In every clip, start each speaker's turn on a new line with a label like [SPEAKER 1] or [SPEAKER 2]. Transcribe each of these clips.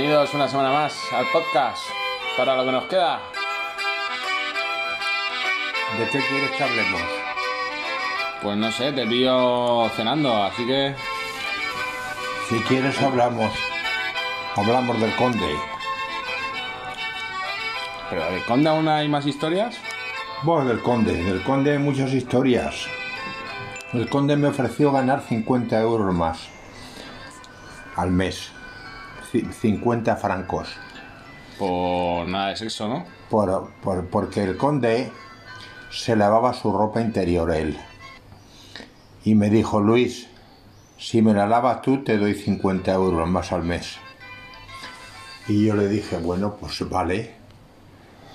[SPEAKER 1] Bienvenidos una semana más al podcast para lo que nos queda.
[SPEAKER 2] ¿De qué quieres que hablemos?
[SPEAKER 1] Pues no sé, te pillo cenando, así que
[SPEAKER 2] Si quieres hablamos. Hablamos del conde.
[SPEAKER 1] ¿Pero de Conde aún hay más historias?
[SPEAKER 2] Bueno, del conde. Del conde hay muchas historias. El conde me ofreció ganar 50 euros más al mes. Ci- 50 francos.
[SPEAKER 1] Por nada de sexo, ¿no?
[SPEAKER 2] Por, por- porque el conde se lavaba su ropa interior él. Y me dijo, Luis, si me la lavas tú te doy 50 euros más al mes. Y yo le dije, bueno, pues vale.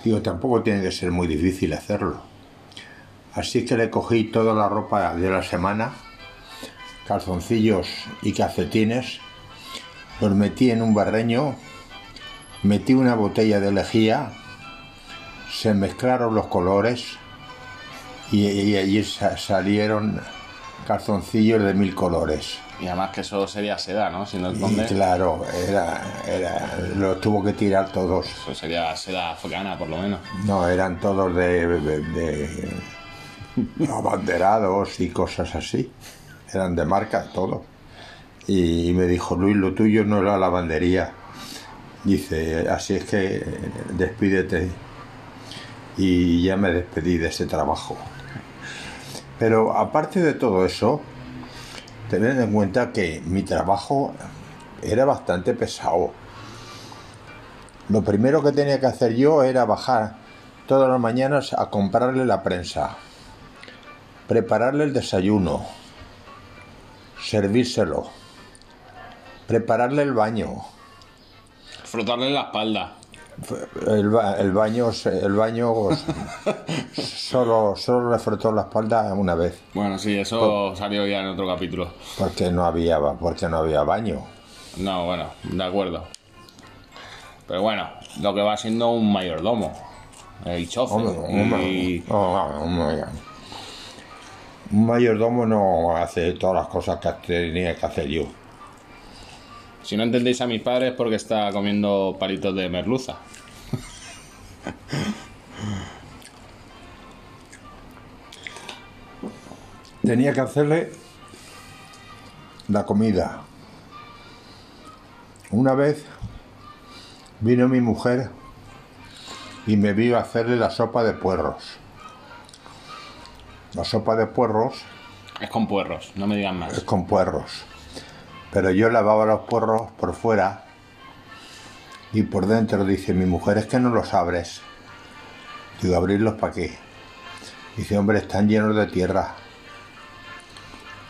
[SPEAKER 2] Digo, tampoco tiene que ser muy difícil hacerlo. Así que le cogí toda la ropa de la semana, calzoncillos y calcetines, los metí en un barreño, metí una botella de lejía, se mezclaron los colores y, y allí sa- salieron calzoncillos de mil colores.
[SPEAKER 1] Y además que eso sería seda, ¿no? Si no el
[SPEAKER 2] Y
[SPEAKER 1] Conde,
[SPEAKER 2] claro, era, era, los tuvo que tirar todos.
[SPEAKER 1] eso sería seda africana, por lo menos.
[SPEAKER 2] No, eran todos de, de- de abanderados y cosas así. Eran de marca, todo. Y, me dijo, Luis, lo tuyo no es la lavandería. Dice, así es que despídete. Y ya me despedí de ese trabajo. Pero aparte de todo eso, tened en cuenta que mi trabajo era bastante pesado. Lo primero que tenía que hacer yo era bajar todas las mañanas a comprarle la prensa, prepararle el desayuno, servírselo, prepararle el baño.
[SPEAKER 1] Frotarle la espalda.
[SPEAKER 2] El, ba- el baño, el baño solo, solo le frotó la espalda una vez,
[SPEAKER 1] Bueno, sí, eso salió ya en otro capítulo.
[SPEAKER 2] porque no había, porque no había baño.
[SPEAKER 1] No, bueno, de acuerdo. Pero bueno, lo que va siendo un mayordomo. El chofer. Y-.
[SPEAKER 2] Un mayordomo no hace todas las cosas que tenía que hacer yo.
[SPEAKER 1] Si no entendéis a mis padres es porque está comiendo palitos de merluza.
[SPEAKER 2] Tenía que hacerle la comida. Una vez vino mi mujer y me vio hacerle la sopa de puerros. La sopa de puerros
[SPEAKER 1] Es con puerros, no me digan
[SPEAKER 2] es
[SPEAKER 1] más.
[SPEAKER 2] con puerros. Pero yo lavaba los puerros por fuera y por dentro dice mi mujer es que no los abres. Digo, ¿abrirlos para qué? Dice, hombre, están llenos de tierra.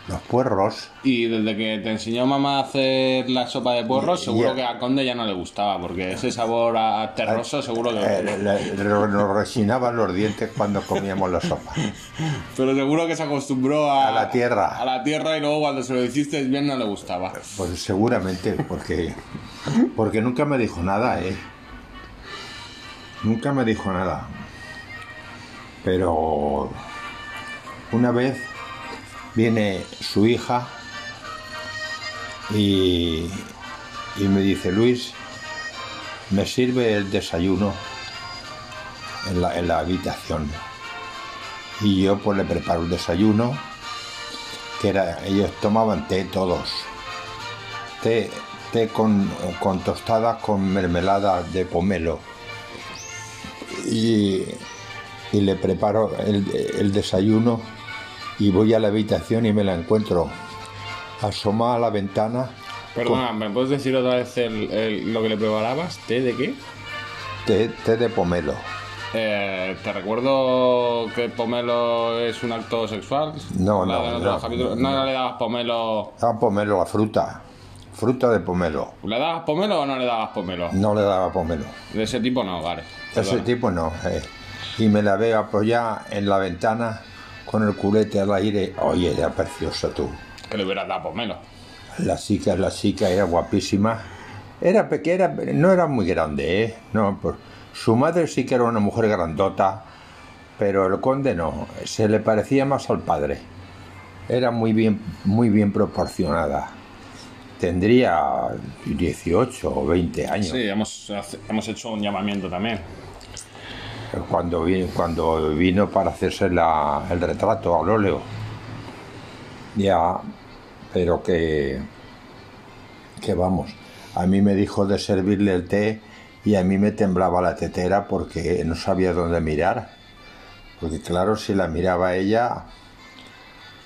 [SPEAKER 2] Los puerros
[SPEAKER 1] Y desde que te enseñó mamá a hacer la sopa de puerros, seguro que a Conde ya no le gustaba, porque ese sabor a terroso seguro que...
[SPEAKER 2] Eh, le- le- nos resinaban los dientes cuando comíamos la sopa.
[SPEAKER 1] Pero seguro que se acostumbró a...
[SPEAKER 2] A la tierra.
[SPEAKER 1] A la tierra y luego cuando se lo hiciste bien no le gustaba.
[SPEAKER 2] Pues seguramente, porque, porque nunca me dijo nada, ¿eh? Nunca me dijo nada. Pero una vez viene su hija y, y me dice, Luis, me sirve el desayuno en la, en la habitación. Y yo pues le preparo el desayuno, que era, ellos tomaban té todos té, té con, con tostadas con mermelada de pomelo. Y, y le preparo el, el desayuno y voy a la habitación y me la encuentro asomada a la ventana,
[SPEAKER 1] Perdona, ¿me puedes decir otra vez el- el- lo que le preparabas? ¿Té de qué?
[SPEAKER 2] té, té de pomelo.
[SPEAKER 1] Eh, te recuerdo que pomelo es un acto sexual.
[SPEAKER 2] No,
[SPEAKER 1] La
[SPEAKER 2] no, no, no.
[SPEAKER 1] no le dabas pomelo.
[SPEAKER 2] Daba pomelo a fruta, fruta de pomelo.
[SPEAKER 1] ¿Le dabas pomelo o no le dabas pomelo?
[SPEAKER 2] No le daba pomelo.
[SPEAKER 1] De ese tipo no, vale.
[SPEAKER 2] Ese tipo no. eh. Y me la veo apoyada en la ventana con el culete al aire. Oye, era preciosa tú.
[SPEAKER 1] Que le hubieras dado pomelo.
[SPEAKER 2] La chica, la chica era guapísima. Era pequeña, no era muy grande, ¿eh? No, pues, su madre sí que era una mujer grandota, pero el conde no, se le parecía más al padre. Era muy bien, muy bien proporcionada. tendría 18 o 20 años.
[SPEAKER 1] Sí, hemos, hemos hecho un llamamiento también.
[SPEAKER 2] Cuando vino, cuando vino para hacerse la- el retrato al óleo. Ya, pero que, que vamos, a mí me dijo de servirle el té y a mí me temblaba la tetera porque no sabía dónde mirar. Porque claro, si la miraba ella,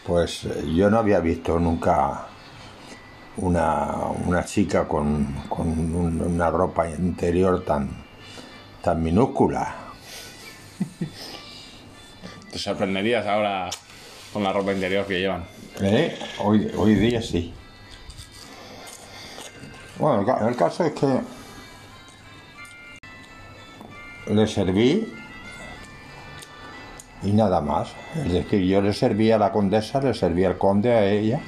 [SPEAKER 2] pues yo no había visto nunca una, una chica con, con un- una ropa interior tan, tan minúscula.
[SPEAKER 1] Te sorprenderías ahora con la ropa interior que llevan.
[SPEAKER 2] ¿Eh? Hoy, hoy día sí. Bueno, el ca- el caso es que le serví y nada más. Es decir, yo le servía a la condesa, le servía al conde, a ella.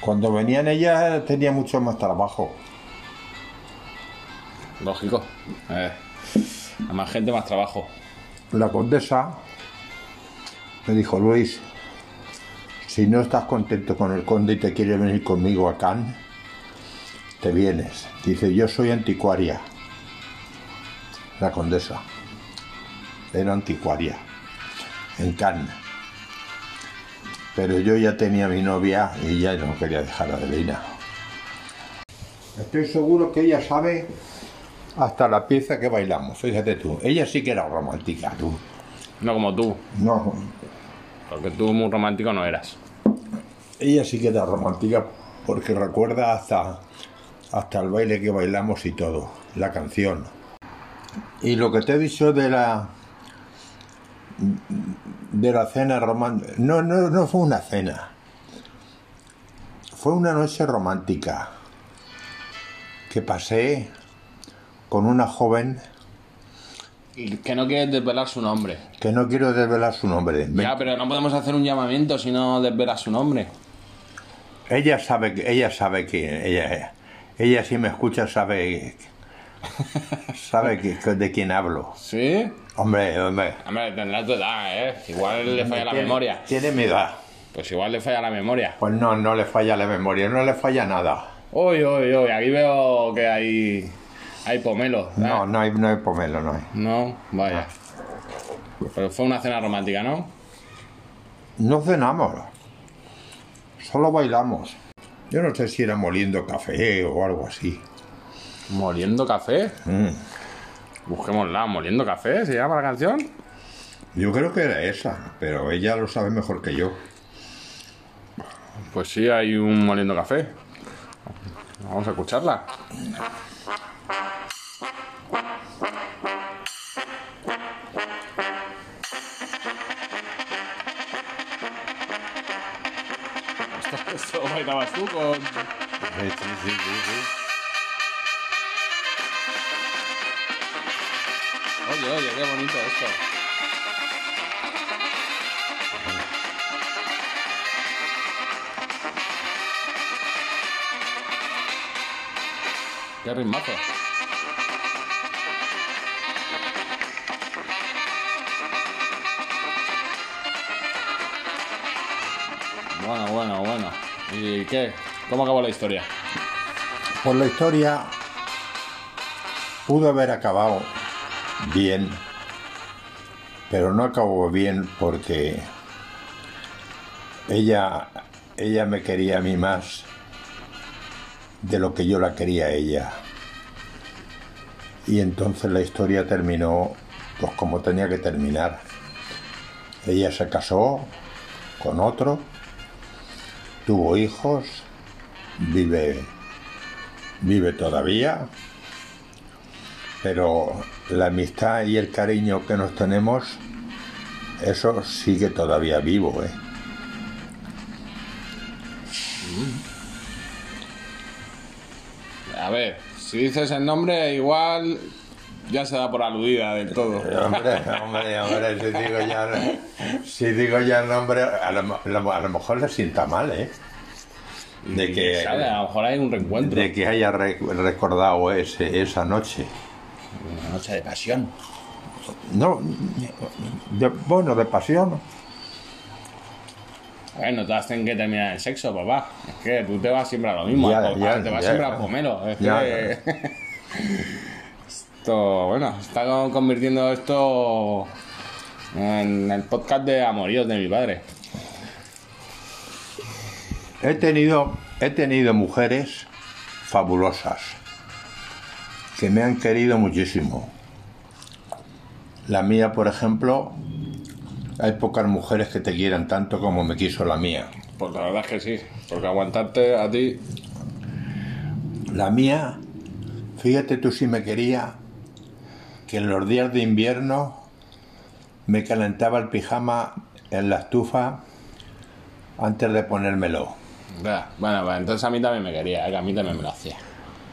[SPEAKER 2] Cuando venían ellas tenía mucho más trabajo.
[SPEAKER 1] Lógico. Eh, más gente, más trabajo.
[SPEAKER 2] La condesa me dijo, Luis, si no estás contento con el conde y te quieres venir conmigo a Cannes, te vienes. Dice, yo soy anticuaria. La condesa era anticuaria en Cannes. Pero yo ya tenía mi novia y ya no quería dejar a Adelina. Estoy seguro que ella sabe hasta la pieza que bailamos, fíjate tú. Ella sí que era romántica, tú.
[SPEAKER 1] No como tú,
[SPEAKER 2] No,
[SPEAKER 1] porque tú muy romántico no eras.
[SPEAKER 2] ella sí que era romántica porque recuerda hasta, hasta el baile que bailamos y todo, la canción. Y lo que te he dicho de la de la cena romántica, no, no, no fue una cena, fue una noche romántica que pasé con una joven
[SPEAKER 1] que no quieres desvelar su nombre.
[SPEAKER 2] que no quiero desvelar su nombre.
[SPEAKER 1] Ya, pero no podemos hacer un llamamiento si no desvelas su nombre.
[SPEAKER 2] Ella sabe que ella sabe que ella ella si me escucha sabe sabe que, de quién hablo.
[SPEAKER 1] ¿Sí?
[SPEAKER 2] Hombre, hombre.
[SPEAKER 1] Hombre, tendrá tu edad, ¿eh? Igual le falla la memoria.
[SPEAKER 2] Tiene mi edad.
[SPEAKER 1] Pues igual le falla la memoria.
[SPEAKER 2] Pues no, no le falla la memoria, no le falla nada.
[SPEAKER 1] Uy, uy, uy, aquí veo que hay, hay pomelo.
[SPEAKER 2] No, no hay, no hay pomelo, no hay.
[SPEAKER 1] No, vaya. Pero fue una cena romántica, ¿no?
[SPEAKER 2] No cenamos. Solo bailamos. Yo no sé si era moliendo café o algo así.
[SPEAKER 1] Moliendo café.
[SPEAKER 2] Mm.
[SPEAKER 1] Busquémosla, Moliendo café, ¿se llama la canción?
[SPEAKER 2] Yo creo que era esa, pero ella lo sabe mejor que yo.
[SPEAKER 1] Pues sí, hay un Moliendo café. Vamos a escucharla. Bailabas tú con...
[SPEAKER 2] Sí, sí, sí, sí.
[SPEAKER 1] Oye, oye, qué bonito esto. Qué ritmazo. Bueno, bueno, bueno. ¿Y qué? ¿Cómo acabó la historia?
[SPEAKER 2] Pues la historia pudo haber acabado bien, pero no acabó bien porque ella, ella me quería a mí más de lo que yo la quería a ella. Y entonces la historia terminó pues como tenía que terminar. Ella se casó con otro, tuvo hijos, vive vive todavía, pero la amistad y el cariño que nos tenemos, eso sigue todavía vivo, ¿eh?
[SPEAKER 1] A ver, si dices el nombre, igual ya se da por aludida del todo.
[SPEAKER 2] Hombre, hombre, hombre, si digo ya, si digo ya el nombre, a lo, a lo mejor le sienta mal, ¿eh? De que,
[SPEAKER 1] ¿Sabe? A lo mejor hay un reencuentro.
[SPEAKER 2] de que haya re- recordado ese, esa noche.
[SPEAKER 1] Una noche de pasión.
[SPEAKER 2] No, de- bueno, de pasión.
[SPEAKER 1] A ver, no todas tienen que terminar el sexo, papá. Es que tú te vas siempre a lo mismo.
[SPEAKER 2] Ya,
[SPEAKER 1] te vas
[SPEAKER 2] ya.
[SPEAKER 1] siempre a pomelo. Es que... esto, bueno, está co- convirtiendo esto en el podcast de amoríos de mi padre.
[SPEAKER 2] He tenido, he tenido mujeres fabulosas que me han querido muchísimo. La mía, por ejemplo, hay pocas mujeres que te quieran tanto como me quiso la mía.
[SPEAKER 1] Pues la verdad es que sí. Porque aguantarte a ti...
[SPEAKER 2] La mía, fíjate tú si me quería, que en los días de invierno me calentaba el pijama en la estufa antes de ponérmelo.
[SPEAKER 1] Bueno, pues entonces a mí también me quería, que a mí también me lo hacía.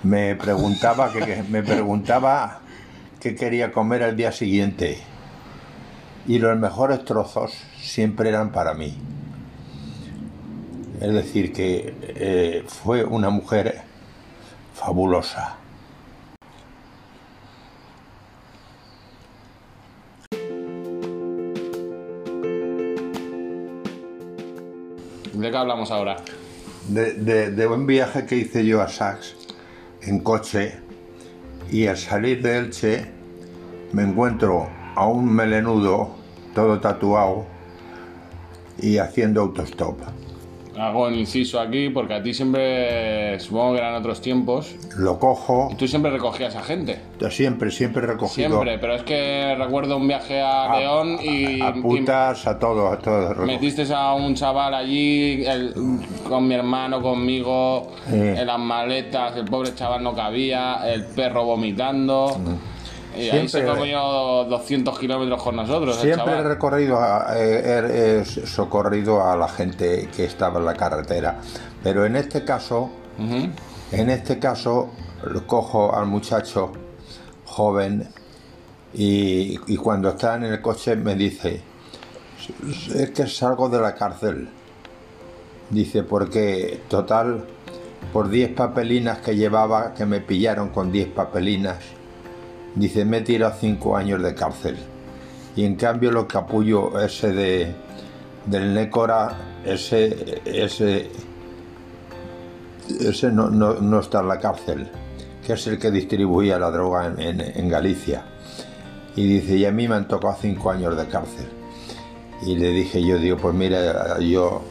[SPEAKER 2] Me preguntaba que, que- me preguntaba qué quería comer al día siguiente y los mejores trozos siempre eran para mí. Es decir, que eh, fue una mujer fabulosa.
[SPEAKER 1] ¿De qué hablamos ahora?
[SPEAKER 2] De, de- un viaje que hice yo a Sax en coche y al salir de Elche me encuentro a un melenudo todo tatuado y haciendo autostop.
[SPEAKER 1] Hago un inciso aquí porque a ti siempre, supongo que eran otros tiempos,
[SPEAKER 2] Lo cojo,
[SPEAKER 1] y tú siempre recogías a gente.
[SPEAKER 2] siempre, siempre he recogido
[SPEAKER 1] Siempre, pero es que recuerdo un viaje a, León y,
[SPEAKER 2] a, a putas, a todos, a todos.
[SPEAKER 1] metiste a un chaval allí el- con mi hermano, conmigo, en las maletas, el pobre chaval no cabía, el perro vomitando. Y ahí se
[SPEAKER 2] Siempre-
[SPEAKER 1] comió 200 kilómetros con nosotros.
[SPEAKER 2] Siempre he recorrido, a- he, he socorrido a la gente que estaba en la carretera, pero en este caso, en este caso, cojo al muchacho joven y, y cuando está en el coche me dice, es que salgo de la cárcel. Dice, porque total, por 10 papelinas que llevaba, que me pillaron con 10 papelinas, dice, me tirado 5 años de cárcel. Y en cambio lo capullo ese de, del Nécora, ese, ese, ese no, no- no está en la cárcel, que es el que distribuía la droga en, en- en Galicia. Y dice, y a mí me han tocado cinco años de cárcel. Y le dije yo, digo, pues mira, yo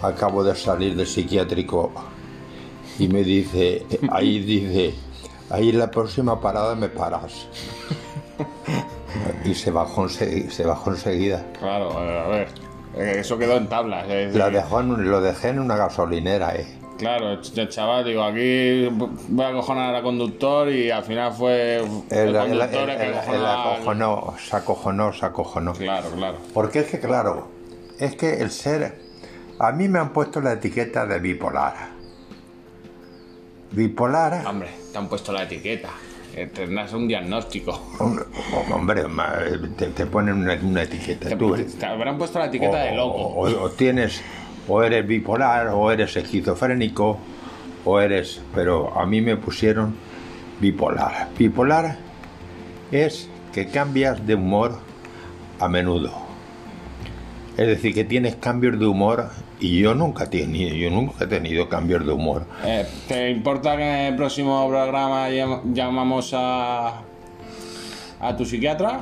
[SPEAKER 2] acabo de salir del psiquiátrico y me dice, ahí dice, ahí en la próxima parada me paras. Y se bajó, ense- se bajó enseguida.
[SPEAKER 1] Claro, eh, a ver. eh, Eso quedó en tablas. decir,
[SPEAKER 2] La dejó en lo dejé en una gasolinera, eh.
[SPEAKER 1] Claro, el chaval, digo, aquí voy a acojonar al conductor y al final fue el,
[SPEAKER 2] El,
[SPEAKER 1] conductor el,
[SPEAKER 2] el-
[SPEAKER 1] que
[SPEAKER 2] el
[SPEAKER 1] al-
[SPEAKER 2] acojonó, se acojonó, se acojonó.
[SPEAKER 1] Claro, claro.
[SPEAKER 2] Porque es que, claro, es que el ser. A mí me han puesto la etiqueta de bipolar. Bipolar.
[SPEAKER 1] Hombre, te han puesto la etiqueta. eh, Tendrás un diagnóstico.
[SPEAKER 2] Hombre, hombre, ma- te, te ponen una, una etiqueta.
[SPEAKER 1] Te,
[SPEAKER 2] Tú,
[SPEAKER 1] te habrán puesto la etiqueta de
[SPEAKER 2] o,
[SPEAKER 1] loco.
[SPEAKER 2] o- o tienes, o eres bipolar, o eres esquizofrénico, o eres. Pero a mí me pusieron bipolar. Bipolar es que cambias de humor a menudo. Es decir, que tienes cambios de humor y yo nunca he tenido, yo nunca he tenido cambios de humor.
[SPEAKER 1] Eh, ¿Te importa que en el próximo programa llam- llamamos a, a tu psiquiatra?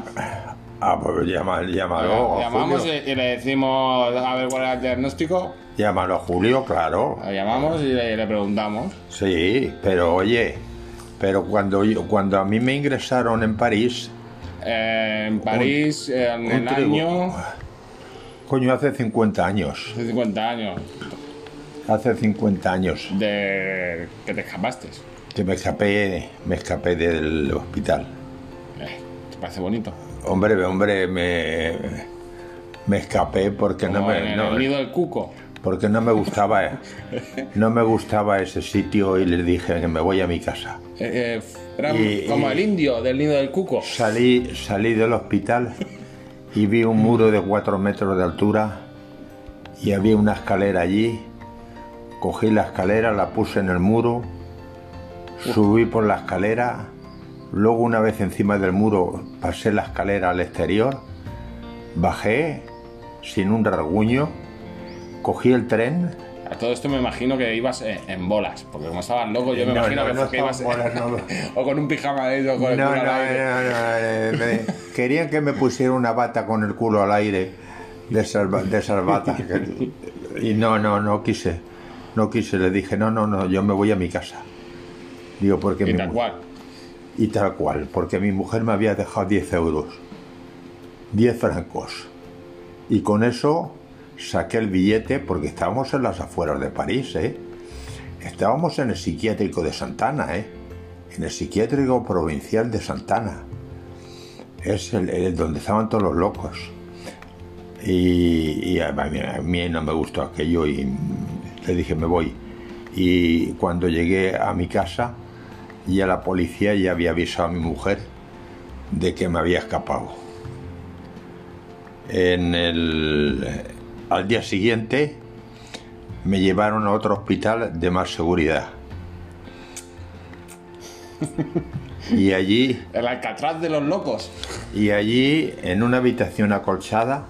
[SPEAKER 2] Ah, pues llama, llámalo, a
[SPEAKER 1] llamamos
[SPEAKER 2] Julio.
[SPEAKER 1] y, y le decimos a ver cuál es el diagnóstico.
[SPEAKER 2] Llámalo a Julio, claro.
[SPEAKER 1] Lo llamamos y le, le preguntamos.
[SPEAKER 2] Sí, pero oye, pero cuando, yo- cuando a mí me ingresaron en París,
[SPEAKER 1] Eh, en París, en el
[SPEAKER 2] un tribu-
[SPEAKER 1] año.
[SPEAKER 2] Coño, hace 50 años,
[SPEAKER 1] Hace 50 años
[SPEAKER 2] hace 50 años
[SPEAKER 1] de que te escapaste.
[SPEAKER 2] que me escapé, me escapé del hospital.
[SPEAKER 1] Eh, ¿Te parece bonito?
[SPEAKER 2] Hombre, hombre, me, me escapé porque no me,
[SPEAKER 1] en
[SPEAKER 2] no,
[SPEAKER 1] el nido del cuco.
[SPEAKER 2] porque no me gustaba, no me gustaba ese sitio y les dije que me voy a mi casa.
[SPEAKER 1] Eh, eh, era
[SPEAKER 2] Y-
[SPEAKER 1] como
[SPEAKER 2] y-
[SPEAKER 1] el indio del nido del cuco.
[SPEAKER 2] Salí, salí del hospital y vi un muro de cuatro metros de altura y había una escalera allí. Cogí la escalera, la puse en el muro, subí por la escalera, luego una vez encima del muro pasé la escalera al exterior, bajé sin un rasguño, cogí el tren.
[SPEAKER 1] A todo esto me imagino que ibas en, en bolas, porque como estabas loco, yo me
[SPEAKER 2] No,
[SPEAKER 1] imagino
[SPEAKER 2] no,
[SPEAKER 1] que,
[SPEAKER 2] no
[SPEAKER 1] que ibas
[SPEAKER 2] bolas,
[SPEAKER 1] o con un pijama de con el culo
[SPEAKER 2] no,
[SPEAKER 1] al aire.
[SPEAKER 2] no, no, eh, me- querían que me pusiera una bata con el culo al aire de esas, ba- de esas batas. y no, no, no quise. No quise, le dije, no, no, no, yo me voy a mi casa. Digo, porque
[SPEAKER 1] Y
[SPEAKER 2] mi
[SPEAKER 1] tal cual.
[SPEAKER 2] Y tal cual, porque mi mujer me había dejado 10 euros, 10 francos. Y con eso saqué el billete, porque estábamos en las afueras de París, ¿eh? Estábamos en el psiquiátrico de Santana, ¿eh? En el psiquiátrico provincial de Santana. Es el, el donde estaban todos los locos. Y, a, mí, a mí no me gustó aquello y le dije, me voy. Y cuando llegué a mi casa, ya la policía ya había avisado a mi mujer de que me había escapado. En el, al día siguiente me llevaron a otro hospital de más seguridad. Y allí,
[SPEAKER 1] El alcatraz de los locos.
[SPEAKER 2] y allí en una habitación acolchada,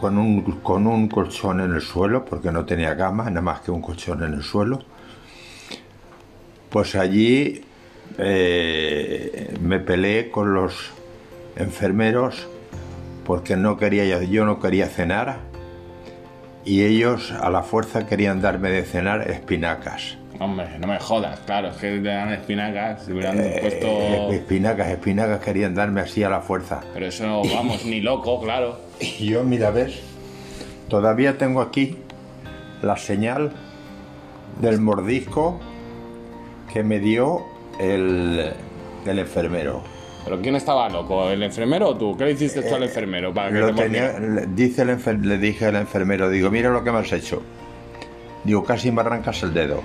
[SPEAKER 2] con un, con un colchón en el suelo, porque no tenía cama, nada más que un colchón en el suelo, pues allí eh, me peleé con los enfermeros porque no quería, yo no quería cenar y ellos a la fuerza querían darme de cenar espinacas.
[SPEAKER 1] Hombre, no me jodas, claro, es que te dan espinacas, te hubieran
[SPEAKER 2] Eh,
[SPEAKER 1] puesto...
[SPEAKER 2] espinacas, espinacas querían darme así a la fuerza.
[SPEAKER 1] Pero eso, vamos, ni loco, claro.
[SPEAKER 2] Y yo, mira, ves, todavía tengo aquí la señal del mordisco que me dio el, el enfermero.
[SPEAKER 1] ¿Pero quién estaba loco? ¿El enfermero o tú? ¿Qué le hiciste tú al enfermero para que
[SPEAKER 2] Eh, Lo
[SPEAKER 1] te
[SPEAKER 2] tenía- le- dice el enfer- le dije al enfermero, digo, mira lo que me has hecho. Digo, casi me arrancas el dedo.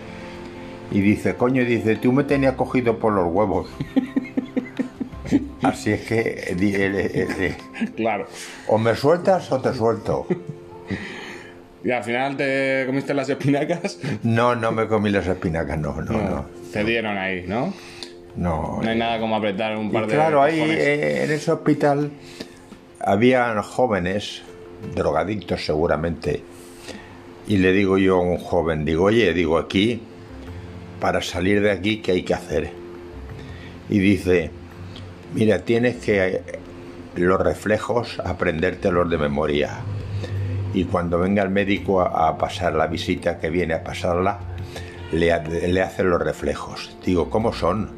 [SPEAKER 2] Y dice, coño, dice, tú me tenías cogido por los huevos. Así es que eh, eh, eh, eh,
[SPEAKER 1] Claro.
[SPEAKER 2] o me sueltas o te suelto.
[SPEAKER 1] ¿Y al final te comiste las espinacas?
[SPEAKER 2] No, no me comí las espinacas, no, no, no.
[SPEAKER 1] Te dieron ahí, ¿no?
[SPEAKER 2] No,
[SPEAKER 1] No hay nada como apretar un
[SPEAKER 2] Y
[SPEAKER 1] par de
[SPEAKER 2] claro, ahí eh, en ese hospital habían jóvenes, drogadictos seguramente, y le digo yo a un joven, digo, oye, digo, aquí, para salir de aquí, ¿qué hay que hacer? Y dice, mira, tienes que eh, los reflejos aprendértelos de memoria. Y cuando venga el médico a, a pasar la visita que viene a pasarla, le, le hacen los reflejos. Digo, ¿cómo son?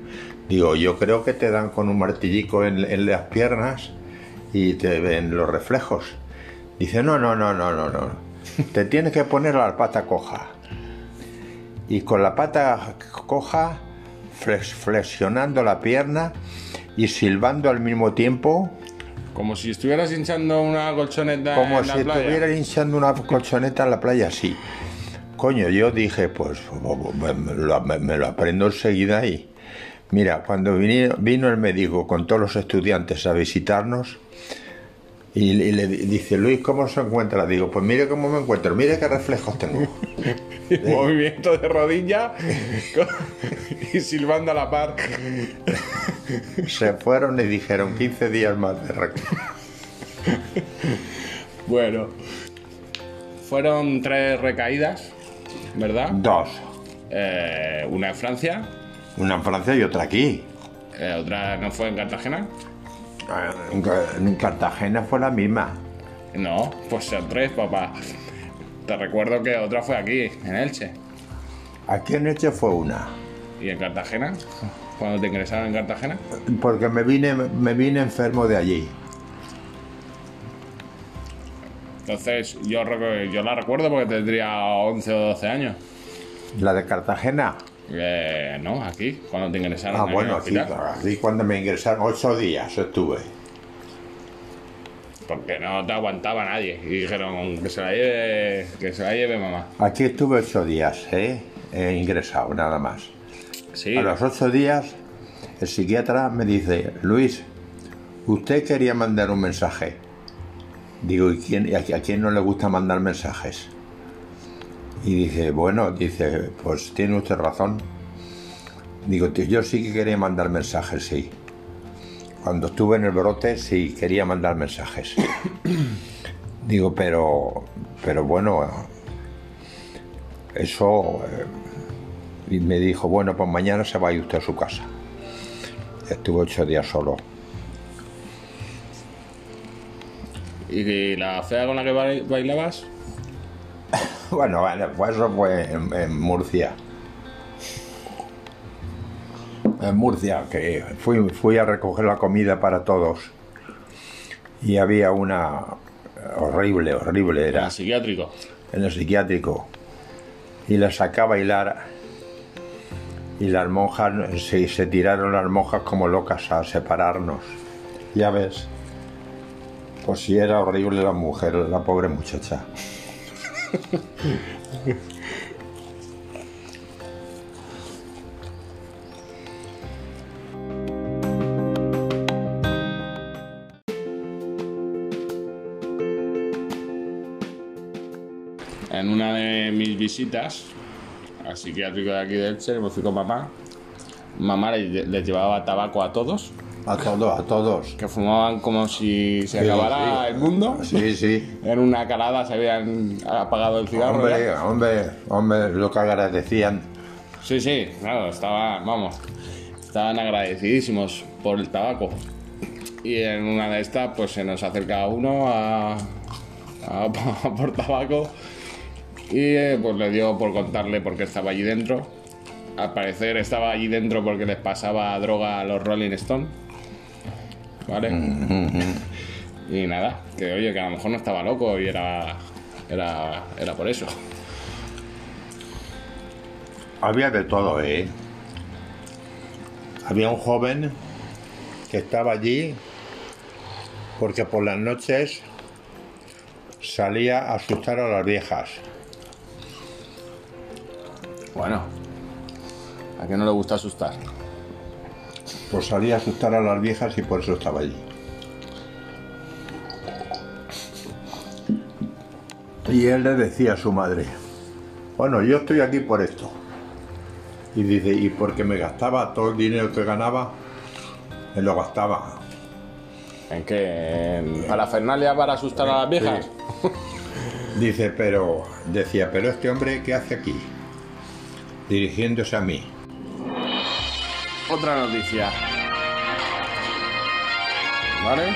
[SPEAKER 2] Digo, yo creo que te dan con un martillico en, en las piernas y te ven los reflejos. Dice, no, no, no, no, no, no. Te tienes que poner la pata coja. Y con la pata coja, flex- flexionando la pierna y silbando al mismo tiempo,
[SPEAKER 1] Como si estuvieras hinchando una colchoneta
[SPEAKER 2] como
[SPEAKER 1] en
[SPEAKER 2] si
[SPEAKER 1] la playa.
[SPEAKER 2] estuviera hinchando una colchoneta en la playa así. Coño, yo dije, pues me lo, me- me lo aprendo enseguida y mira, cuando vino, vino el médico con todos los estudiantes a visitarnos y, y le di- dice, Luis, ¿cómo se encuentra? Digo, pues mire cómo me encuentro, mire qué reflejos tengo.
[SPEAKER 1] Movimiento de rodilla y silbando a la par.
[SPEAKER 2] Se fueron y dijeron 15 días más de rec-
[SPEAKER 1] Bueno, fueron tres recaídas, ¿verdad?
[SPEAKER 2] Dos.
[SPEAKER 1] Eh, una en Francia,
[SPEAKER 2] Una en Francia y otra aquí.
[SPEAKER 1] eh, otra no fue en Cartagena.
[SPEAKER 2] En Ca- En Cartagena fue la misma.
[SPEAKER 1] No, pues son tres, papá. Te recuerdo que otra fue aquí, en Elche.
[SPEAKER 2] Aquí en Elche fue una.
[SPEAKER 1] ¿Y en Cartagena? Cuando te ingresaron en Cartagena.
[SPEAKER 2] Porque me vine, me vine enfermo de allí.
[SPEAKER 1] Entonces, yo la recuerdo porque tendría 11 o 12 años.
[SPEAKER 2] La de Cartagena.
[SPEAKER 1] Eh, no, aquí, cuando te ingresaron
[SPEAKER 2] Ah,
[SPEAKER 1] en
[SPEAKER 2] bueno, aquí, aquí cuando me ingresaron, ocho días estuve.
[SPEAKER 1] Porque no te aguantaba nadie. Y dijeron que se la lleve, que se la lleve mamá.
[SPEAKER 2] Aquí estuve ocho días, ¿eh? He ingresado, nada más.
[SPEAKER 1] Sí,
[SPEAKER 2] A los ocho días, el psiquiatra me dice, Luis, usted quería mandar un mensaje. Digo, ¿y quién, a, a quién no le gusta mandar mensajes? Y dice, bueno, dice, pues tiene usted razón. Digo, "Tío, yo sí que quería mandar mensajes, sí. Cuando estuve en el brote, sí, quería mandar mensajes. Digo, pero pero bueno, eso... eh, y me dijo, bueno, pues mañana se va a ir usted a su casa. Estuvo ocho días solo.
[SPEAKER 1] ¿Y la fea con la que bail- bailabas?
[SPEAKER 2] Bueno, vale, pues eso fue en, en Murcia. En Murcia, que fui, fui a recoger la comida para todos. Y había una horrible, horrible
[SPEAKER 1] Era
[SPEAKER 2] era,
[SPEAKER 1] psiquiátrico.
[SPEAKER 2] en el psiquiátrico. Y la saqué a bailar. Y las monjas, se, se tiraron las monjas como locas a separarnos. Ya ves. Pues sí era horrible la mujer, la pobre muchacha.
[SPEAKER 1] En una de mis visitas al psiquiátrico de aquí de Elche, me fui con mamá. Mamá le- les llevaba tabaco a todos,
[SPEAKER 2] A todos, a todos.
[SPEAKER 1] que fumaban como si se
[SPEAKER 2] Sí,
[SPEAKER 1] acabara
[SPEAKER 2] sí.
[SPEAKER 1] el mundo.
[SPEAKER 2] Sí, sí.
[SPEAKER 1] En una calada se habían apagado el cigarro.
[SPEAKER 2] Hombre,
[SPEAKER 1] ya.
[SPEAKER 2] hombre, hombre, lo que agradecían.
[SPEAKER 1] Sí, sí, claro, estaba, vamos, estaban agradecidísimos por el tabaco. Y en una de estas, pues se nos acerca uno a, a- a por tabaco y eh, pues le dio por contarle por qué estaba allí dentro. Al parecer estaba allí dentro porque les pasaba droga a los Rolling Stone. ¿Vale? y nada, que oye, que a lo mejor no estaba loco y era, era, era por eso.
[SPEAKER 2] Había de todo, ¿eh? Había un joven que estaba allí porque por las noches salía a asustar a las viejas.
[SPEAKER 1] Bueno, ¿a qué no le gusta asustar?
[SPEAKER 2] Pues salía a asustar a las viejas y por eso estaba allí. Y él le decía a su madre, bueno, yo estoy aquí por esto. Y dice, y porque me gastaba todo el dinero que ganaba, me lo gastaba.
[SPEAKER 1] ¿En qué? ¿En parafernalia para asustar a las viejas?
[SPEAKER 2] Sí. Dice, pero, decía, pero este hombre, ¿qué hace aquí? Dirigiéndose a mí.
[SPEAKER 1] Otra noticia. ¿Vale?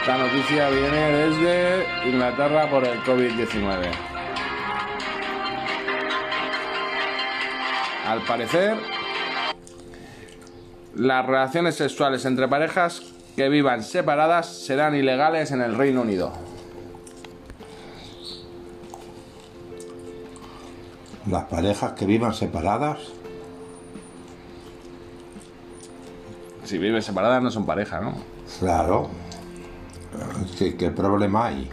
[SPEAKER 1] Esta noticia viene desde Inglaterra por el COVID-19. Al parecer, las relaciones sexuales entre parejas que vivan separadas serán ilegales en el Reino Unido.
[SPEAKER 2] Las parejas que vivan separadas,
[SPEAKER 1] Si viven separadas no son pareja, ¿no?
[SPEAKER 2] claro. ¿Qué, qué problema hay?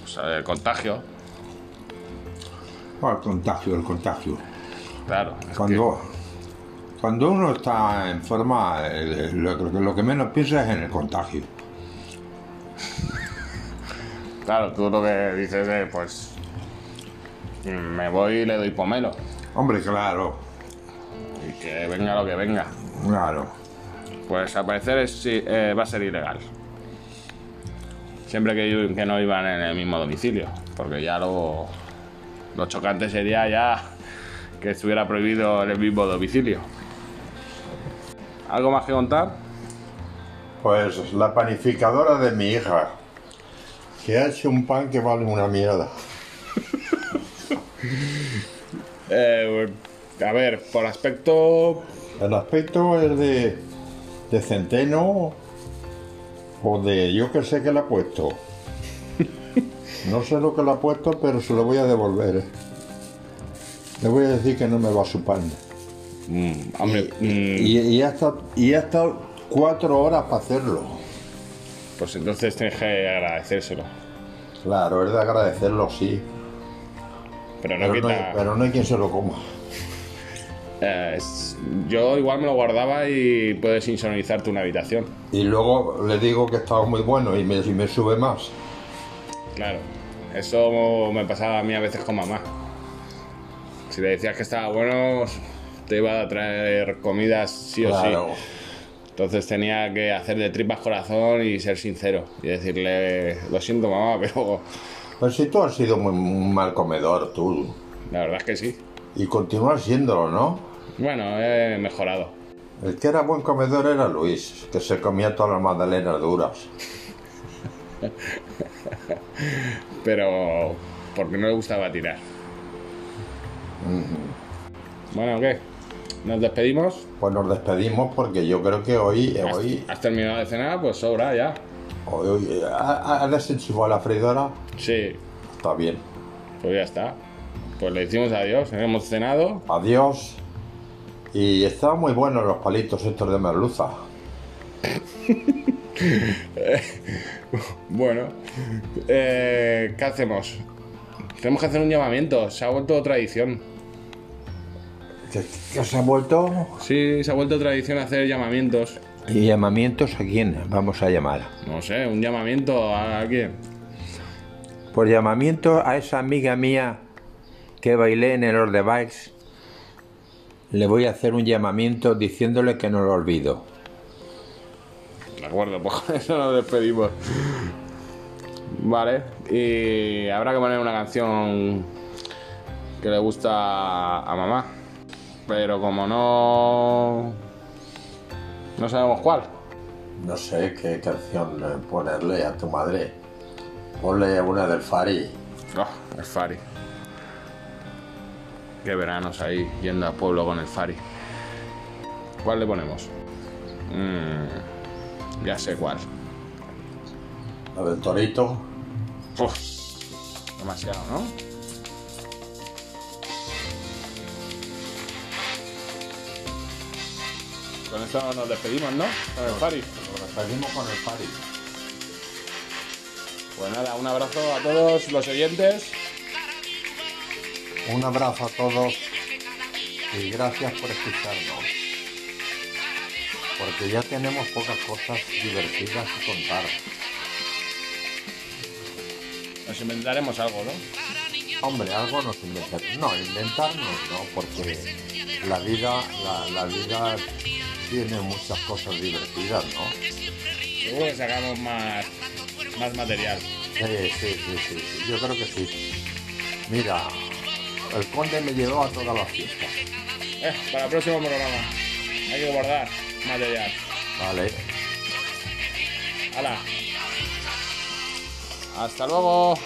[SPEAKER 1] Pues, el contagio,
[SPEAKER 2] Oh, el contagio, el contagio.
[SPEAKER 1] claro. que-
[SPEAKER 2] Cuando, cuando uno está en forma, eh, lo, lo lo que menos piensa es en el contagio.
[SPEAKER 1] Claro, tú lo que dices es, pues, me voy y le doy pomelo.
[SPEAKER 2] Hombre, claro,
[SPEAKER 1] Y que venga lo que venga.
[SPEAKER 2] claro.
[SPEAKER 1] Pues al parecer es, sí, eh, va a ser ilegal. Siempre que, que no iban en el mismo domicilio. Porque ya lo, lo chocante sería ya que estuviera prohibido en el mismo domicilio. ¿Algo más que contar?
[SPEAKER 2] Pues la panificadora de mi hija, que ha hecho un pan que vale una mierda.
[SPEAKER 1] Eh, a ver, por aspecto
[SPEAKER 2] El aspecto es de, de centeno o de yo que sé que le ha puesto. No sé lo que le ha puesto, pero se lo voy a devolver. Le voy a decir que no me va su pan.
[SPEAKER 1] mm, hombre, mm,
[SPEAKER 2] Y, y, ha estado, y ha estado cuatro horas para hacerlo.
[SPEAKER 1] pues entonces tienes que agradecérselo.
[SPEAKER 2] Claro, es de agradecerlo, sí.
[SPEAKER 1] Pero no
[SPEAKER 2] Pero no, hay, pero no hay quien se lo coma.
[SPEAKER 1] Eh, yo igual me lo guardaba y puedes insonorizarte una habitación.
[SPEAKER 2] Y luego le digo que estaba muy bueno y me, y me sube más.
[SPEAKER 1] Claro. Eso me pasaba a mí a veces con mamá. Si le decías que estaba bueno, te iba a traer comidas sí o sí. Entonces tenía que hacer de tripas corazón y ser sincero. Y decirle, lo siento mamá, pero
[SPEAKER 2] Pues si tú has sido muy, un mal comedor, tú.
[SPEAKER 1] La verdad es que sí.
[SPEAKER 2] Y continúas siéndolo, ¿no?
[SPEAKER 1] Bueno, he mejorado.
[SPEAKER 2] El que era buen comedor era Luis, que se comía todas las magdalenas duras.
[SPEAKER 1] Pero porque no le gustaba tirar. Bueno, ¿qué? ¿Nos despedimos?
[SPEAKER 2] Pues nos despedimos porque yo creo que hoy,
[SPEAKER 1] ¿Has,
[SPEAKER 2] hoy,
[SPEAKER 1] has terminado de cenar? Pues sobra ya.
[SPEAKER 2] hoy, ¿ha- ¿has desenchufado la freidora?
[SPEAKER 1] Sí,
[SPEAKER 2] Está bien.
[SPEAKER 1] pues ya está. Pues le decimos adiós. Hemos cenado.
[SPEAKER 2] Adiós. Y estaban muy buenos los palitos estos de merluza.
[SPEAKER 1] Bueno, eh, ¿qué hacemos? Tenemos que hacer un llamamiento. Se ha vuelto tradición.
[SPEAKER 2] ¿Qué, qué se ha vuelto?
[SPEAKER 1] Sí, se ha vuelto tradición hacer llamamientos.
[SPEAKER 2] ¿Y llamamientos a quién vamos a llamar?
[SPEAKER 1] No sé, un llamamiento a quién.
[SPEAKER 2] Por llamamiento a esa amiga mía que bailé en el Ordebikes, le voy a hacer un llamamiento diciéndole que no lo olvido.
[SPEAKER 1] De acuerdo, pues con eso nos despedimos. Vale, y habrá que poner una canción que le gusta a mamá. Pero como no. No sabemos cuál.
[SPEAKER 2] No sé qué canción ponerle a tu madre. Ponle una del Fari.
[SPEAKER 1] Oh, el Fari. Qué veranos ahí yendo al pueblo con el Fari. ¿Cuál le ponemos? Mm, ya sé cuál.
[SPEAKER 2] La del Torito.
[SPEAKER 1] Uf, demasiado, ¿no? Con esto nos despedimos, ¿no? Con el Fari.
[SPEAKER 2] Nos despedimos con el Fari.
[SPEAKER 1] Pues nada, un abrazo a todos los oyentes.
[SPEAKER 2] Un abrazo a todos y gracias por escucharnos. Porque ya tenemos pocas cosas divertidas que contar.
[SPEAKER 1] Nos inventaremos algo, ¿no?
[SPEAKER 2] Hombre, algo nos inventaremos. No, inventarnos no, porque la vida, la, la vida tiene muchas cosas divertidas, ¿no?
[SPEAKER 1] Seguro que sacamos más, más material.
[SPEAKER 2] Sí, sí, sí, sí, sí, yo creo que sí. Mira, el conde me llevó a todas las fiestas.
[SPEAKER 1] Eh, para el próximo programa. Hay que guardar material.
[SPEAKER 2] Vale.
[SPEAKER 1] ¡Hala! Hasta luego.